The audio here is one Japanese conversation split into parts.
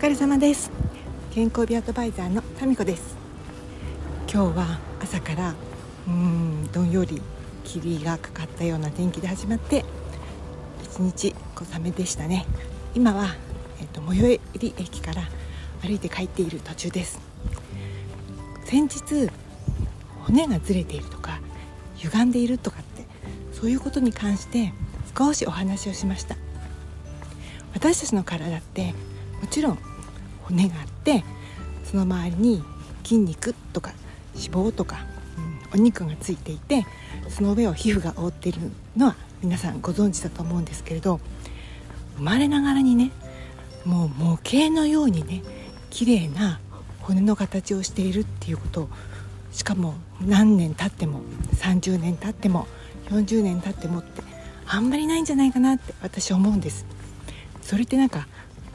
疲れ様です。健康美アドバイザーのタミコです。今日は朝からうーんどんより霧がかかったような天気で始まって一日小雨でしたね。今は、えーと、最寄り駅から歩いて帰っている途中です。先日骨がずれているとか歪んでいるとかってそういうことに関して少しお話をしました。私たちの体ってもちろん骨があってその周りに筋肉とか脂肪とか、うん、お肉がついていてその上を皮膚が覆っているのは皆さんご存知だと思うんですけれど生まれながらにねもう模型のようにね綺麗な骨の形をしているっていうことをしかも何年経っても30年経っても40年経ってもってあんまりないんじゃないかなって私は思うんです。それってなんか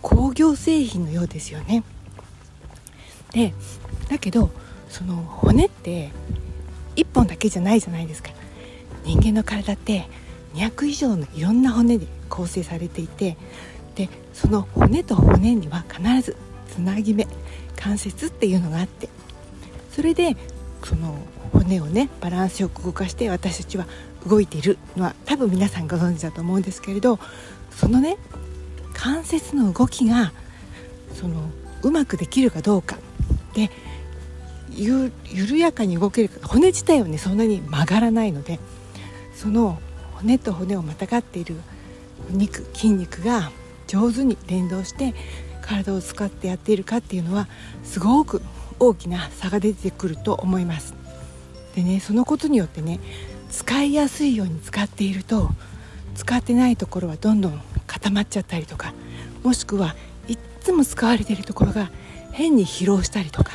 工業製品のようですよね。でだけどその骨って1本だけじゃないじゃないですか。人間の体って200以上のいろんな骨で構成されていてでその骨と骨には必ずつなぎ目関節っていうのがあってそれでその骨をねバランスよく動かして私たちは動いているのは多分皆さんご存知だと思うんですけれどそのね関節の動きがそのうまくできるかどうかでゆ緩やかに動けるか骨自体はねそんなに曲がらないのでその骨と骨をまたがっている肉筋肉が上手に連動して体を使ってやっているかっていうのはすごく大きな差が出てくると思います。でねそのことによってね使いやすいように使っていると使ってないところはどんどん固まっちゃったりとかもしくはいっつも使われているところが変に疲労したりとか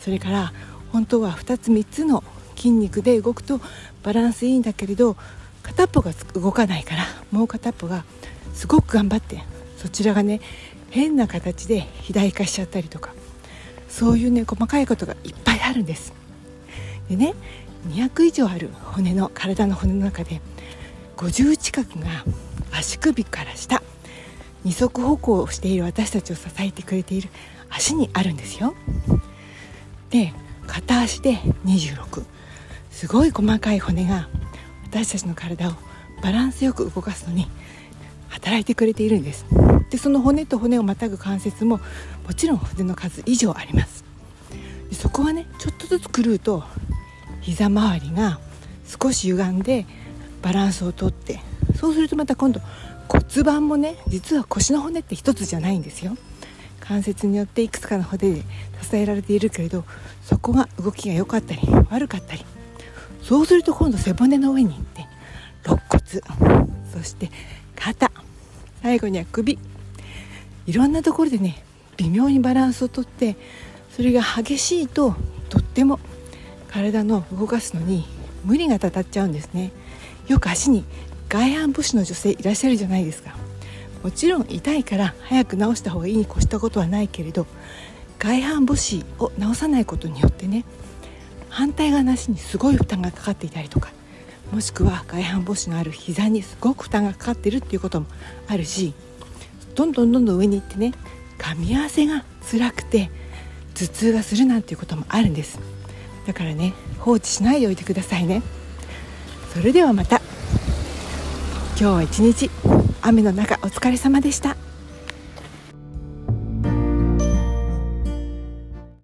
それから本当は2つ3つの筋肉で動くとバランスいいんだけれど片っぽが動かないからもう片っぽがすごく頑張ってそちらがね変な形で肥大化しちゃったりとかそういうね細かいことがいっぱいあるんです。でね200以上ある骨の体の骨の中で50近くが足首から下。二足歩行をしている私たちを支えてくれている足にあるんですよ。で片足で26すごい細かい骨が私たちの体をバランスよく動かすのに働いてくれているんです。でその骨と骨をまたぐ関節ももちろん骨の数以上あります。でそこはねちょっとずつ狂うと膝周りが少し歪んでバランスをとってそうするとまた今度骨盤もね実は腰の骨って一つじゃないんですよ。関節によっていくつかの骨で支えられているけれどそこが動きが良かったり悪かったり。そうすると今度背骨の上に行って肋骨そして肩最後には首。いろんなところでね微妙にバランスをとってそれが激しいととっても体の動かすのに無理がたたっちゃうんですね。よく足に外反母趾の女性いらっしゃるじゃないですか。もちろん痛いから早く治した方がいいに越したことはないけれど外反母趾を治さないことによってね反対側の足にすごい負担がかかっていたりとかもしくは外反母趾のある膝にすごく負担がかかってるっていうこともあるしどんどんどんどん上に行ってね噛み合わせが辛くて頭痛がするなんていうこともあるんです。だからね放置しないでおいてくださいね。それではまた。今日は一日雨の中お疲れ様でした。